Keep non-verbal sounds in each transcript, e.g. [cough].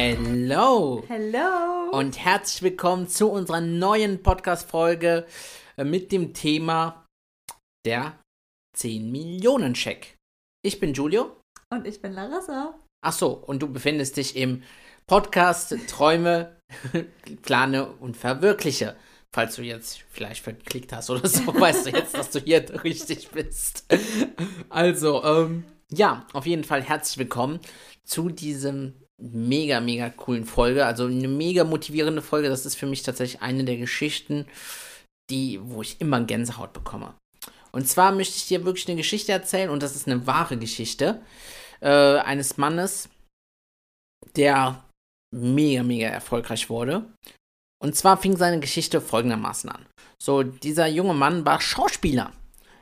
Hello Hello. und herzlich willkommen zu unserer neuen Podcast-Folge äh, mit dem Thema der 10 Millionen Scheck. Ich bin Julio. Und ich bin Larissa. Ach so, und du befindest dich im Podcast Träume, [laughs] Plane und Verwirkliche. Falls du jetzt vielleicht verklickt hast oder so, [laughs] weißt du jetzt, dass du hier richtig bist. Also, ähm, ja, auf jeden Fall herzlich willkommen zu diesem mega, mega coolen Folge. Also eine mega motivierende Folge. Das ist für mich tatsächlich eine der Geschichten, die, wo ich immer Gänsehaut bekomme. Und zwar möchte ich dir wirklich eine Geschichte erzählen und das ist eine wahre Geschichte äh, eines Mannes, der mega, mega erfolgreich wurde. Und zwar fing seine Geschichte folgendermaßen an. So, dieser junge Mann war Schauspieler.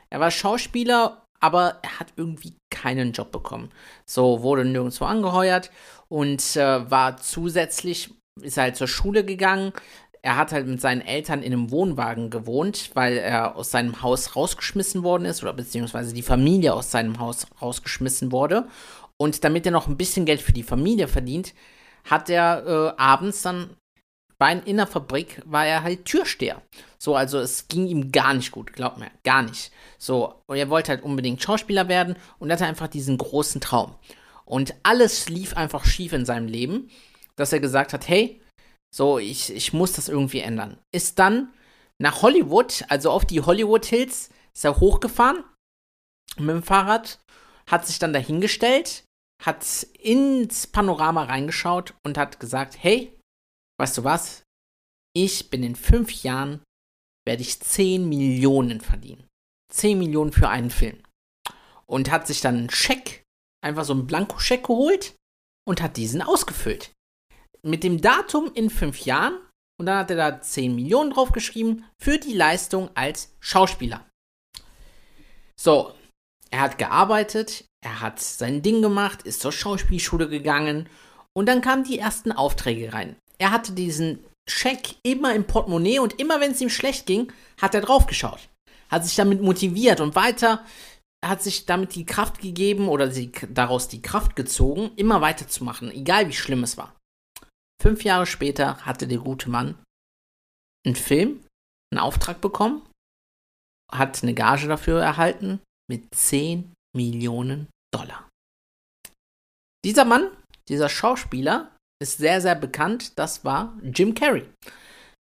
Er war Schauspieler, aber er hat irgendwie keinen Job bekommen. So, wurde nirgendwo angeheuert und äh, war zusätzlich, ist halt zur Schule gegangen. Er hat halt mit seinen Eltern in einem Wohnwagen gewohnt, weil er aus seinem Haus rausgeschmissen worden ist oder beziehungsweise die Familie aus seinem Haus rausgeschmissen wurde. Und damit er noch ein bisschen Geld für die Familie verdient, hat er äh, abends dann bei in der Fabrik war er halt Türsteher. So, also es ging ihm gar nicht gut, glaubt mir, gar nicht. So, und er wollte halt unbedingt Schauspieler werden und hatte einfach diesen großen Traum. Und alles lief einfach schief in seinem Leben, dass er gesagt hat, hey, so, ich, ich muss das irgendwie ändern. Ist dann nach Hollywood, also auf die Hollywood Hills, ist er hochgefahren mit dem Fahrrad, hat sich dann dahingestellt, hat ins Panorama reingeschaut und hat gesagt, hey, weißt du was? Ich bin in fünf Jahren, werde ich 10 Millionen verdienen. 10 Millionen für einen Film. Und hat sich dann einen Scheck, einfach so einen Blankoscheck geholt und hat diesen ausgefüllt. Mit dem Datum in fünf Jahren und dann hat er da 10 Millionen draufgeschrieben für die Leistung als Schauspieler. So, er hat gearbeitet, er hat sein Ding gemacht, ist zur Schauspielschule gegangen und dann kamen die ersten Aufträge rein. Er hatte diesen Scheck immer im Portemonnaie und immer wenn es ihm schlecht ging, hat er draufgeschaut. Hat sich damit motiviert und weiter hat sich damit die Kraft gegeben oder sie, daraus die Kraft gezogen, immer weiterzumachen, egal wie schlimm es war. Fünf Jahre später hatte der gute Mann einen Film, einen Auftrag bekommen, hat eine Gage dafür erhalten mit 10 Millionen Dollar. Dieser Mann, dieser Schauspieler, ist sehr, sehr bekannt. Das war Jim Carrey.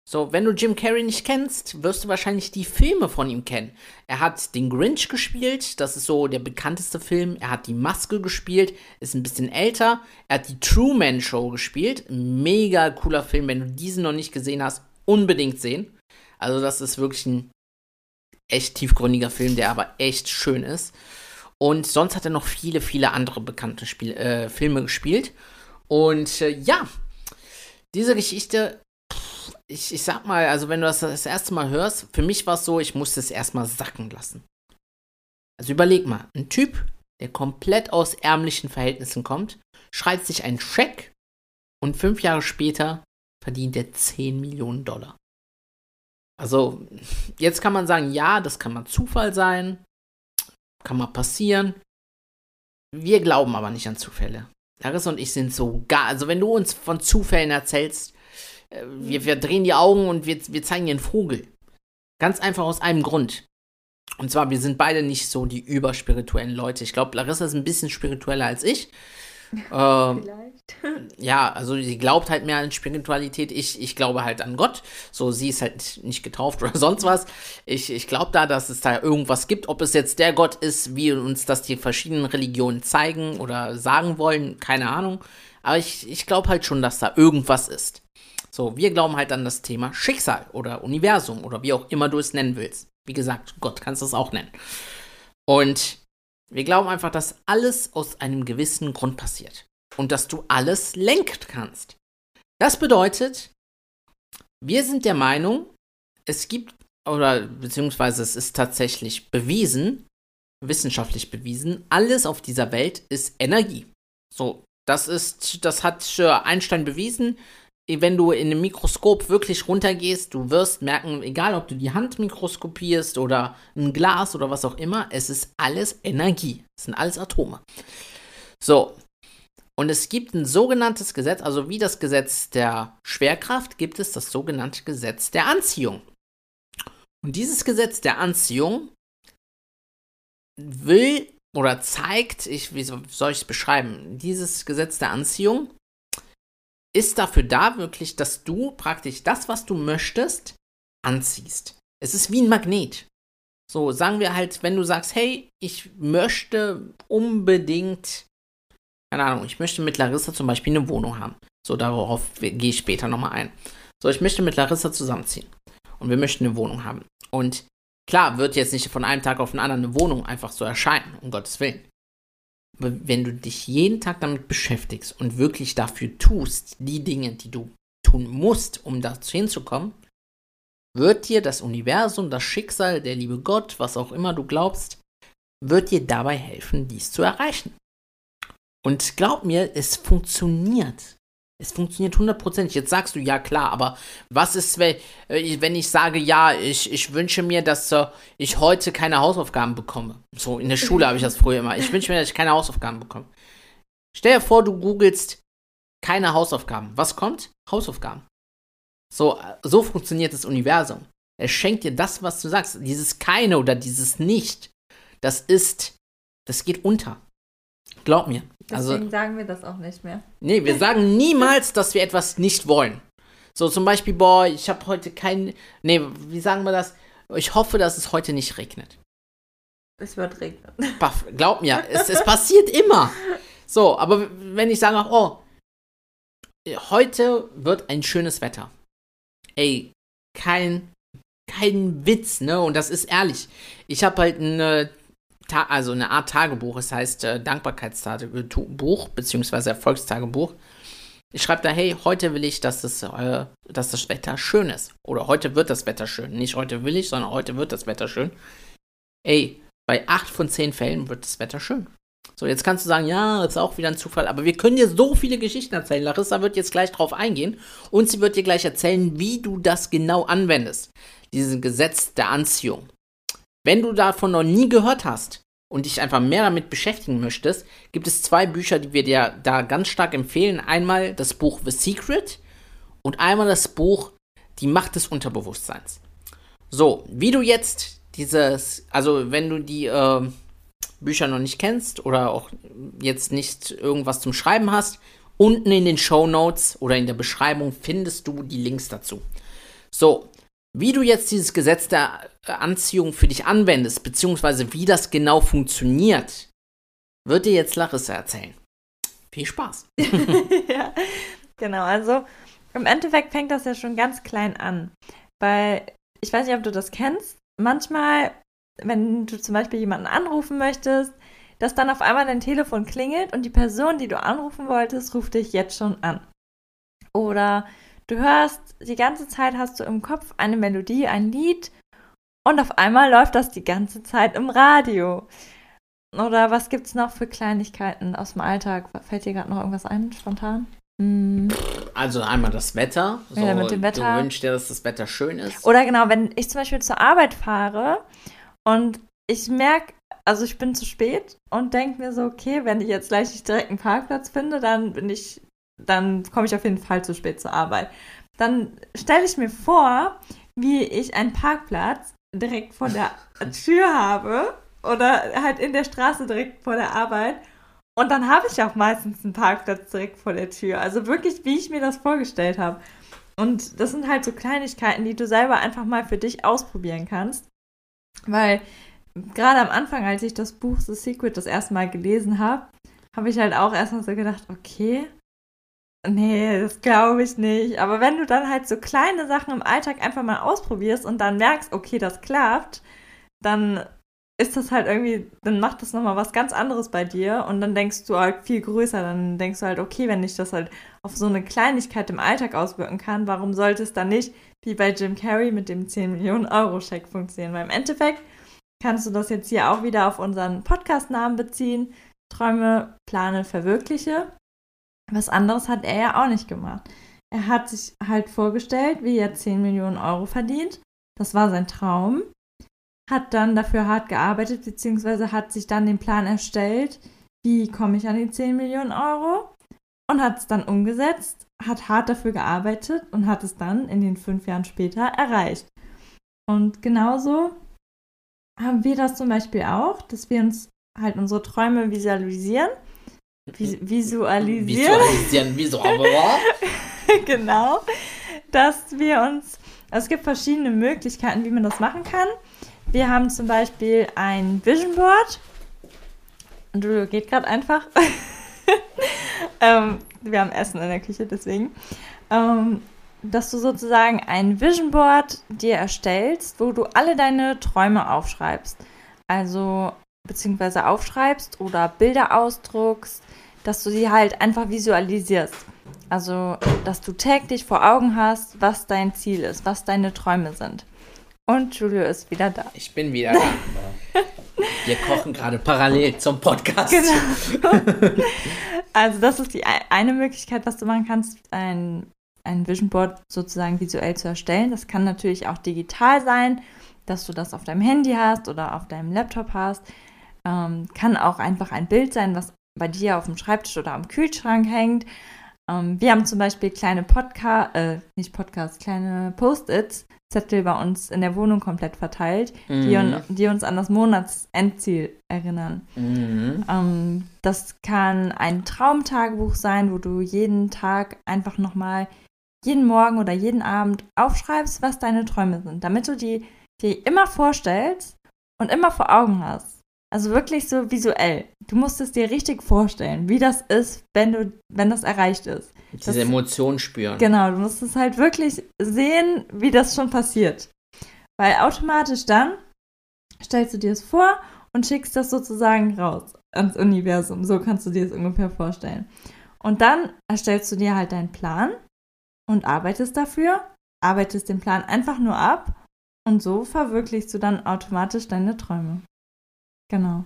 So, wenn du Jim Carrey nicht kennst, wirst du wahrscheinlich die Filme von ihm kennen. Er hat den Grinch gespielt, das ist so der bekannteste Film. Er hat die Maske gespielt, ist ein bisschen älter. Er hat die Truman Show gespielt, mega cooler Film. Wenn du diesen noch nicht gesehen hast, unbedingt sehen. Also, das ist wirklich ein echt tiefgründiger Film, der aber echt schön ist. Und sonst hat er noch viele, viele andere bekannte Spiel äh, Filme gespielt. Und äh, ja, diese Geschichte, ich, ich sag mal, also wenn du das das erste Mal hörst, für mich war es so, ich musste es erstmal sacken lassen. Also überleg mal, ein Typ, der komplett aus ärmlichen Verhältnissen kommt, schreibt sich einen Scheck und fünf Jahre später verdient er 10 Millionen Dollar. Also, jetzt kann man sagen, ja, das kann mal Zufall sein, kann mal passieren. Wir glauben aber nicht an Zufälle. Larissa und ich sind so gar, also wenn du uns von Zufällen erzählst, äh, wir, wir drehen die Augen und wir, wir zeigen dir einen Vogel. Ganz einfach aus einem Grund. Und zwar, wir sind beide nicht so die überspirituellen Leute. Ich glaube, Larissa ist ein bisschen spiritueller als ich. [laughs] Ähm, Vielleicht. [laughs] ja, also sie glaubt halt mehr an Spiritualität. Ich, ich glaube halt an Gott. So, sie ist halt nicht getauft [laughs] oder sonst was. Ich, ich glaube da, dass es da irgendwas gibt. Ob es jetzt der Gott ist, wie uns das die verschiedenen Religionen zeigen oder sagen wollen, keine Ahnung. Aber ich, ich glaube halt schon, dass da irgendwas ist. So, wir glauben halt an das Thema Schicksal oder Universum oder wie auch immer du es nennen willst. Wie gesagt, Gott kannst du es auch nennen. Und Wir glauben einfach, dass alles aus einem gewissen Grund passiert und dass du alles lenken kannst. Das bedeutet, wir sind der Meinung, es gibt, oder beziehungsweise es ist tatsächlich bewiesen, wissenschaftlich bewiesen, alles auf dieser Welt ist Energie. So, das ist, das hat Einstein bewiesen. Wenn du in einem Mikroskop wirklich runtergehst, du wirst merken, egal ob du die Hand mikroskopierst oder ein Glas oder was auch immer, es ist alles Energie. Es sind alles Atome. So. Und es gibt ein sogenanntes Gesetz, also wie das Gesetz der Schwerkraft, gibt es das sogenannte Gesetz der Anziehung. Und dieses Gesetz der Anziehung will oder zeigt, ich, wie soll ich es beschreiben? Dieses Gesetz der Anziehung ist dafür da, wirklich, dass du praktisch das, was du möchtest, anziehst. Es ist wie ein Magnet. So, sagen wir halt, wenn du sagst, hey, ich möchte unbedingt, keine Ahnung, ich möchte mit Larissa zum Beispiel eine Wohnung haben. So, darauf gehe ich später nochmal ein. So, ich möchte mit Larissa zusammenziehen. Und wir möchten eine Wohnung haben. Und Klar, wird jetzt nicht von einem Tag auf den anderen eine Wohnung einfach so erscheinen, um Gottes Willen. Wenn du dich jeden Tag damit beschäftigst und wirklich dafür tust, die Dinge, die du tun musst, um dazu hinzukommen, wird dir das Universum, das Schicksal, der liebe Gott, was auch immer du glaubst, wird dir dabei helfen, dies zu erreichen. Und glaub mir, es funktioniert. Es funktioniert hundertprozentig. Jetzt sagst du, ja klar, aber was ist, wenn, äh, wenn ich sage, ja, ich, ich wünsche mir, dass uh, ich heute keine Hausaufgaben bekomme. So, in der Schule habe ich das früher immer. Ich wünsche mir, dass ich keine Hausaufgaben bekomme. Stell dir vor, du googelst keine Hausaufgaben. Was kommt? Hausaufgaben. So, so funktioniert das Universum. Es schenkt dir das, was du sagst. Dieses keine oder dieses nicht, das ist, das geht unter. Glaub mir. Deswegen also, sagen wir das auch nicht mehr. Nee, wir sagen niemals, dass wir etwas nicht wollen. So zum Beispiel, boah, ich habe heute kein. Nee, wie sagen wir das? Ich hoffe, dass es heute nicht regnet. Es wird regnen. Paff, glaub mir, [laughs] es, es passiert immer. So, aber wenn ich sage, oh, heute wird ein schönes Wetter. Ey, kein, kein Witz, ne? Und das ist ehrlich. Ich habe halt eine also eine Art Tagebuch, es heißt äh, Dankbarkeitstagebuch beziehungsweise Erfolgstagebuch. Ich schreibe da, hey, heute will ich, dass das, äh, dass das Wetter schön ist. Oder heute wird das Wetter schön. Nicht heute will ich, sondern heute wird das Wetter schön. Ey, bei 8 von 10 Fällen wird das Wetter schön. So, jetzt kannst du sagen, ja, ist auch wieder ein Zufall, aber wir können dir so viele Geschichten erzählen. Larissa wird jetzt gleich drauf eingehen und sie wird dir gleich erzählen, wie du das genau anwendest. Dieses Gesetz der Anziehung. Wenn du davon noch nie gehört hast und dich einfach mehr damit beschäftigen möchtest, gibt es zwei Bücher, die wir dir da ganz stark empfehlen. Einmal das Buch The Secret und einmal das Buch Die Macht des Unterbewusstseins. So, wie du jetzt dieses, also wenn du die äh, Bücher noch nicht kennst oder auch jetzt nicht irgendwas zum Schreiben hast, unten in den Show Notes oder in der Beschreibung findest du die Links dazu. So, wie du jetzt dieses Gesetz der Anziehung für dich anwendest, beziehungsweise wie das genau funktioniert, wird dir jetzt Larissa erzählen. Viel Spaß. [laughs] ja, genau. Also im Endeffekt fängt das ja schon ganz klein an. Weil ich weiß nicht, ob du das kennst. Manchmal, wenn du zum Beispiel jemanden anrufen möchtest, dass dann auf einmal dein Telefon klingelt und die Person, die du anrufen wolltest, ruft dich jetzt schon an. Oder Du hörst, die ganze Zeit hast du im Kopf eine Melodie, ein Lied und auf einmal läuft das die ganze Zeit im Radio. Oder was gibt es noch für Kleinigkeiten aus dem Alltag? Fällt dir gerade noch irgendwas ein, spontan? Hm. Also einmal das Wetter. So, ja, mit dem Wetter. Du wünschst dir, dass das Wetter schön ist. Oder genau, wenn ich zum Beispiel zur Arbeit fahre und ich merke, also ich bin zu spät und denke mir so, okay, wenn ich jetzt gleich nicht direkt einen Parkplatz finde, dann bin ich dann komme ich auf jeden Fall zu spät zur Arbeit. Dann stelle ich mir vor, wie ich einen Parkplatz direkt vor der [laughs] Tür habe oder halt in der Straße direkt vor der Arbeit. Und dann habe ich auch meistens einen Parkplatz direkt vor der Tür. Also wirklich, wie ich mir das vorgestellt habe. Und das sind halt so Kleinigkeiten, die du selber einfach mal für dich ausprobieren kannst. Weil gerade am Anfang, als ich das Buch The Secret das erste Mal gelesen habe, habe ich halt auch erstmal so gedacht, okay, Nee, das glaube ich nicht. Aber wenn du dann halt so kleine Sachen im Alltag einfach mal ausprobierst und dann merkst, okay, das klappt, dann ist das halt irgendwie, dann macht das nochmal was ganz anderes bei dir und dann denkst du halt viel größer. Dann denkst du halt, okay, wenn ich das halt auf so eine Kleinigkeit im Alltag auswirken kann, warum sollte es dann nicht wie bei Jim Carrey mit dem 10 Millionen Euro Scheck funktionieren? Weil im Endeffekt kannst du das jetzt hier auch wieder auf unseren Podcast-Namen beziehen. Träume, plane, verwirkliche. Was anderes hat er ja auch nicht gemacht. Er hat sich halt vorgestellt, wie er 10 Millionen Euro verdient. Das war sein Traum hat dann dafür hart gearbeitet, beziehungsweise hat sich dann den Plan erstellt, wie komme ich an die 10 Millionen Euro und hat es dann umgesetzt, hat hart dafür gearbeitet und hat es dann in den fünf Jahren später erreicht. Und genauso haben wir das zum Beispiel auch, dass wir uns halt unsere Träume visualisieren. Vis visualisieren. Visualisieren, visualisieren. [laughs] genau. Dass wir uns, also es gibt verschiedene Möglichkeiten, wie man das machen kann. Wir haben zum Beispiel ein Vision Board. Und du geht gerade einfach. [laughs] ähm, wir haben Essen in der Küche, deswegen. Ähm, dass du sozusagen ein Vision Board dir erstellst, wo du alle deine Träume aufschreibst. Also, beziehungsweise aufschreibst oder Bilder ausdruckst, dass du sie halt einfach visualisierst. Also, dass du täglich vor Augen hast, was dein Ziel ist, was deine Träume sind. Und Julio ist wieder da. Ich bin wieder da. [laughs] Wir kochen gerade parallel zum Podcast. Genau. [laughs] Also das ist die eine Möglichkeit, was du machen kannst, ein, ein Vision Board sozusagen visuell zu erstellen. Das kann natürlich auch digital sein, dass du das auf deinem Handy hast oder auf deinem Laptop hast. Ähm, kann auch einfach ein Bild sein, was bei dir auf dem Schreibtisch oder am Kühlschrank hängt. Ähm, wir haben zum Beispiel kleine Podcast, äh, nicht Podcasts, kleine Post-its, Zettel bei uns in der Wohnung komplett verteilt, mhm. die, die, uns an das Monatsendziel erinnern. Mhm. Ähm, das kann ein Traumtagebuch sein, wo du jeden Tag einfach nochmal, jeden Morgen oder jeden Abend aufschreibst, was deine Träume sind, damit du die dir immer vorstellst und immer vor Augen hast. Also wirklich so visuell. Du musst es dir richtig vorstellen, wie das ist, wenn du, wenn das erreicht ist. Diese das, Emotion spüren. Genau, du musst es halt wirklich sehen, wie das schon passiert. Weil automatisch dann stellst du dir es vor und schickst das sozusagen raus ans Universum. So kannst du dir es ungefähr vorstellen. Und dann erstellst du dir halt deinen Plan und arbeitest dafür, arbeitest den Plan einfach nur ab und so verwirklichst du dann automatisch deine Träume. Genau.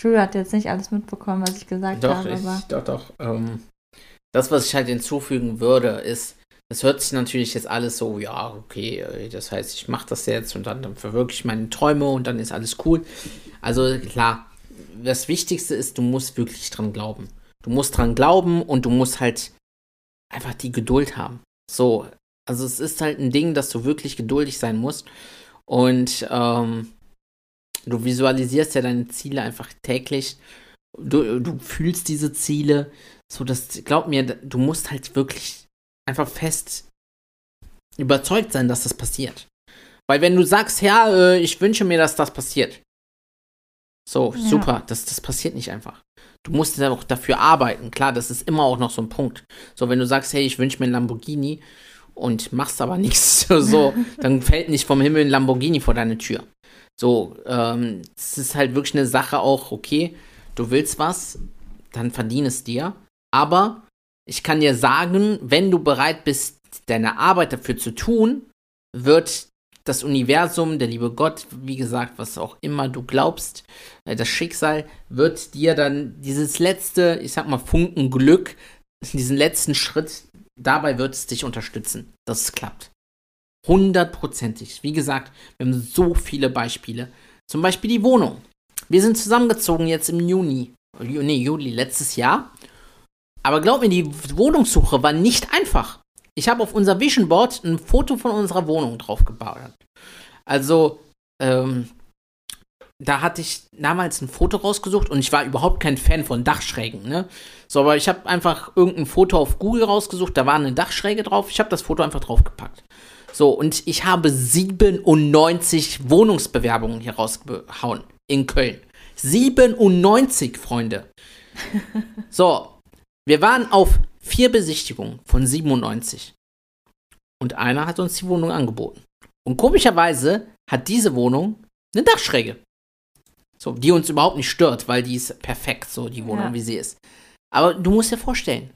Julia hat jetzt nicht alles mitbekommen, was ich gesagt doch, habe. Ich, doch, doch. Ähm, das, was ich halt hinzufügen würde, ist, es hört sich natürlich jetzt alles so, ja, okay, äh, das heißt, ich mache das jetzt und dann, dann verwirkliche ich meine Träume und dann ist alles cool. Also klar, das Wichtigste ist, du musst wirklich dran glauben. Du musst dran glauben und du musst halt einfach die Geduld haben. So, also es ist halt ein Ding, dass du wirklich geduldig sein musst und ähm, du visualisierst ja deine Ziele einfach täglich. Du, du fühlst diese Ziele so, das, glaub mir, du musst halt wirklich einfach fest überzeugt sein, dass das passiert. Weil wenn du sagst, ja, äh, ich wünsche mir, dass das passiert. So, ja. super, das, das passiert nicht einfach. Du musst ja auch dafür arbeiten. Klar, das ist immer auch noch so ein Punkt. So, wenn du sagst, hey, ich wünsche mir ein Lamborghini und machst aber [laughs] nichts, so, [laughs] dann fällt nicht vom Himmel ein Lamborghini vor deine Tür. So, ähm, es ist halt wirklich eine Sache auch, okay, du willst was, dann verdien es dir. Aber ich kann dir sagen, wenn du bereit bist, deine Arbeit dafür zu tun, wird das Universum, der liebe Gott, wie gesagt, was auch immer du glaubst, äh, das Schicksal wird dir dann dieses letzte, ich sag mal, Funken Glück, diesen letzten Schritt, dabei wird es dich unterstützen, dass es klappt. Hundertprozentig. Wie gesagt, wir haben so viele Beispiele. Zum Beispiel die Wohnung. Wir sind zusammengezogen jetzt im Juni, nee, Juli letztes Jahr aber glaub mir, die Wohnungssuche war nicht einfach. Ich habe auf unser Vision Board ein Foto von unserer Wohnung draufgebaut. Also, ähm, da hatte ich damals ein Foto rausgesucht und ich war überhaupt kein Fan von Dachschrägen, ne? So, aber ich habe einfach irgendein Foto auf Google rausgesucht, da war eine Dachschräge drauf, ich habe das Foto einfach draufgepackt. So, und ich habe 97 Wohnungsbewerbungen hier rausgehauen in Köln. 97, Freunde. [laughs] So, wir waren auf vier Besichtigungen von 97. Und einer hat uns die Wohnung angeboten. Und komischerweise hat diese Wohnung eine Dachschräge. So, die uns überhaupt nicht stört, weil die ist perfekt, so die Wohnung, Ja. wie sie ist. Aber du musst dir vorstellen,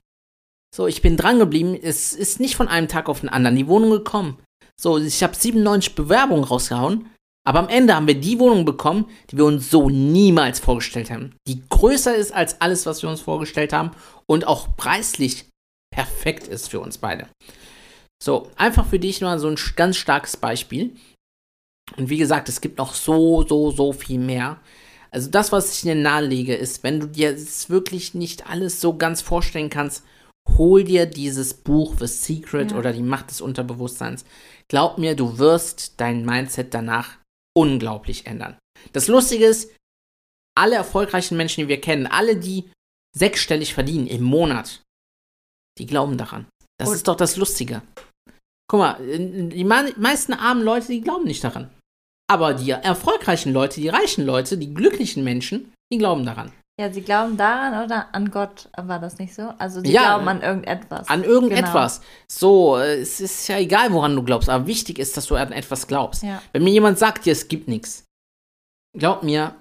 so, ich bin dran geblieben, es ist nicht von einem Tag auf den anderen die Wohnung gekommen. So, ich habe 97 Bewerbungen rausgehauen, aber am Ende haben wir die Wohnung bekommen, die wir uns so niemals vorgestellt haben. Die größer ist als alles, was wir uns vorgestellt haben und auch preislich perfekt ist für uns beide. So, einfach für dich nur so ein ganz starkes Beispiel. Und wie gesagt, es gibt noch so, so, so viel mehr. Also das, was ich dir nahelege, ist, wenn du dir wirklich nicht alles so ganz vorstellen kannst, hol dir dieses Buch The Secret Ja. oder die Macht des Unterbewusstseins. Glaub mir, du wirst dein Mindset danach unglaublich ändern. Das Lustige ist, alle erfolgreichen Menschen, die wir kennen, alle, die sechsstellig verdienen im Monat, die glauben daran. Das Und- ist doch das Lustige. Guck mal, die me- meisten armen Leute, die glauben nicht daran. Aber die erfolgreichen Leute, die reichen Leute, die glücklichen Menschen, die glauben daran. Ja, sie glauben daran oder an Gott war das nicht so? Also sie Ja, glauben an irgendetwas. An irgendetwas. So, äh, es ist ja egal, woran du glaubst, aber wichtig ist, dass du an etwas glaubst. Ja. Wenn mir jemand sagt, dir es gibt nichts, glaub mir,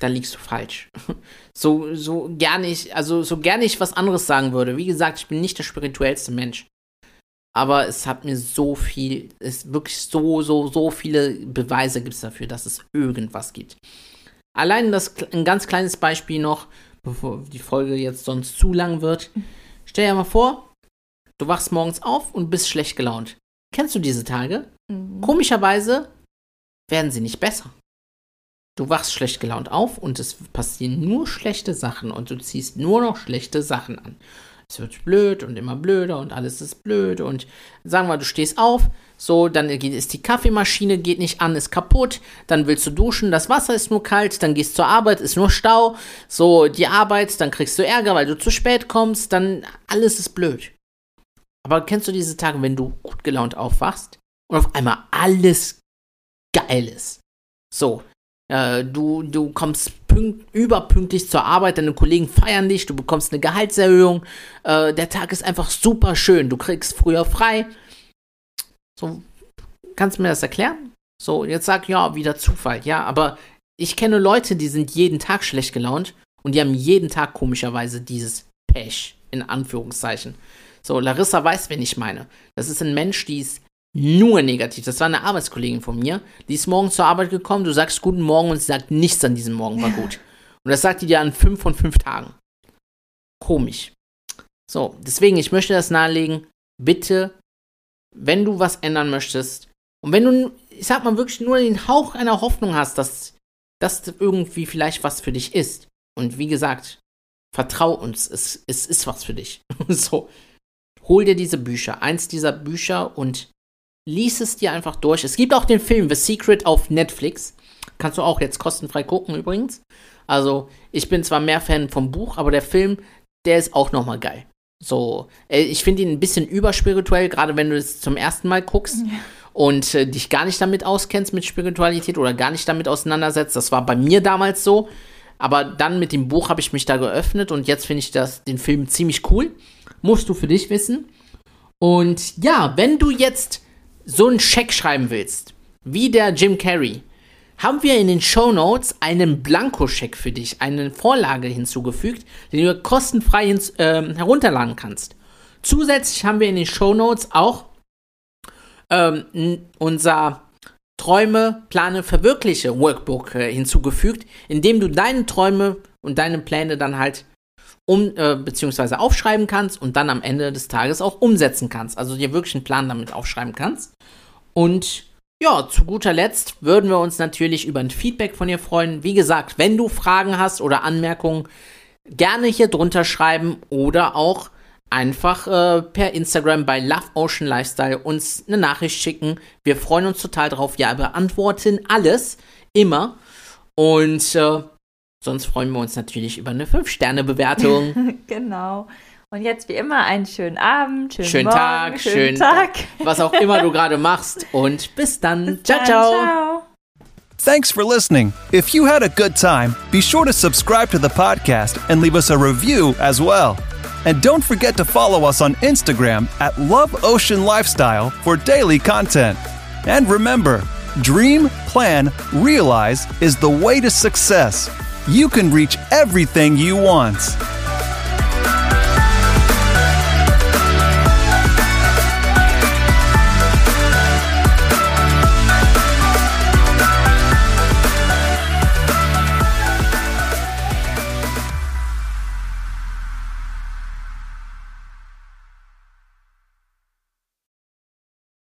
da liegst du falsch. [laughs] So, so gerne ich, also so gerne ich was anderes sagen würde. Wie gesagt, ich bin nicht der spirituellste Mensch. Aber es hat mir so viel, es wirklich so, so, so viele Beweise gibt es dafür, dass es irgendwas gibt. Allein das, ein ganz kleines Beispiel noch, bevor die Folge jetzt sonst zu lang wird. Stell dir mal vor, du wachst morgens auf und bist schlecht gelaunt. Kennst du diese Tage? Mhm. Komischerweise werden sie nicht besser. Du wachst schlecht gelaunt auf und es passieren nur schlechte Sachen und du ziehst nur noch schlechte Sachen an. Es wird blöd und immer blöder und alles ist blöd und sagen wir, du stehst auf, so, dann ist die Kaffeemaschine, geht nicht an, ist kaputt, dann willst du duschen, das Wasser ist nur kalt, dann gehst zur Arbeit, ist nur Stau, so, die Arbeit, dann kriegst du Ärger, weil du zu spät kommst, dann alles ist blöd. Aber kennst du diese Tage, wenn du gut gelaunt aufwachst und auf einmal alles geil ist? So, äh, du, du kommst pünkt, überpünktlich zur Arbeit, deine Kollegen feiern dich, du bekommst eine Gehaltserhöhung, äh, der Tag ist einfach super schön, du kriegst früher frei. So, kannst du mir das erklären? So, jetzt sag ja, wieder Zufall, ja, aber ich kenne Leute, die sind jeden Tag schlecht gelaunt und die haben jeden Tag komischerweise dieses Pech, in Anführungszeichen. So, Larissa weiß, wen ich meine. Das ist ein Mensch, die ist nur negativ. Das war eine Arbeitskollegin von mir. Die ist morgens zur Arbeit gekommen, du sagst guten Morgen und sie sagt, nichts an diesem Morgen war gut. Und das sagt die dir an fünf von fünf Tagen. Komisch. So, deswegen, ich möchte das nahelegen, bitte, wenn du was ändern möchtest und wenn du, ich sag mal, wirklich nur den Hauch einer Hoffnung hast, dass das irgendwie vielleicht was für dich ist. Und wie gesagt, vertrau uns, es, es ist was für dich. [laughs] so, hol dir diese Bücher, eins dieser Bücher und lies es dir einfach durch. Es gibt auch den Film The Secret auf Netflix. Kannst du auch jetzt kostenfrei gucken übrigens. Also, ich bin zwar mehr Fan vom Buch, aber der Film, der ist auch nochmal geil. So, äh, ich finde ihn ein bisschen überspirituell, gerade wenn du es zum ersten Mal guckst und äh, dich gar nicht damit auskennst mit Spiritualität oder gar nicht damit auseinandersetzt. Das war bei mir damals so. Aber dann mit dem Buch habe ich mich da geöffnet und jetzt finde ich das, den Film ziemlich cool. Musst du für dich wissen. Und ja, wenn du jetzt so einen Scheck schreiben willst, wie der Jim Carrey, haben wir in den Show Notes einen Blankoscheck für dich, eine Vorlage hinzugefügt, den du kostenfrei hins, ähm, herunterladen kannst. Zusätzlich haben wir in den Show Notes auch ähm, unser Träume, Plane, Verwirkliche Workbook äh, hinzugefügt, in dem du deine Träume und deine Pläne dann halt um, äh, beziehungsweise aufschreiben kannst und dann am Ende des Tages auch umsetzen kannst. Also dir wirklich einen Plan damit aufschreiben kannst. Und ja, zu guter Letzt würden wir uns natürlich über ein Feedback von dir freuen. Wie gesagt, wenn du Fragen hast oder Anmerkungen, gerne hier drunter schreiben oder auch einfach äh, per Instagram bei Love Ocean Lifestyle uns eine Nachricht schicken. Wir freuen uns total drauf. Ja, beantworten alles immer. Und äh, sonst freuen wir uns natürlich über eine 5-Sterne-Bewertung. [laughs] genau. Und jetzt wie immer einen schönen Abend, schönen, Schönen Morgen, Tag, schönen schönen Tag. [laughs] was auch immer du gerade machst. Und bis dann. Bis ciao, dann, ciao. ciao. Thanks for listening. If you had a good time, be sure to subscribe to the podcast and leave us a review as well. And don't forget to follow us on Instagram at Love Ocean Lifestyle for daily content. And remember, Dream, plan, realize is the way to success. You can reach everything you want.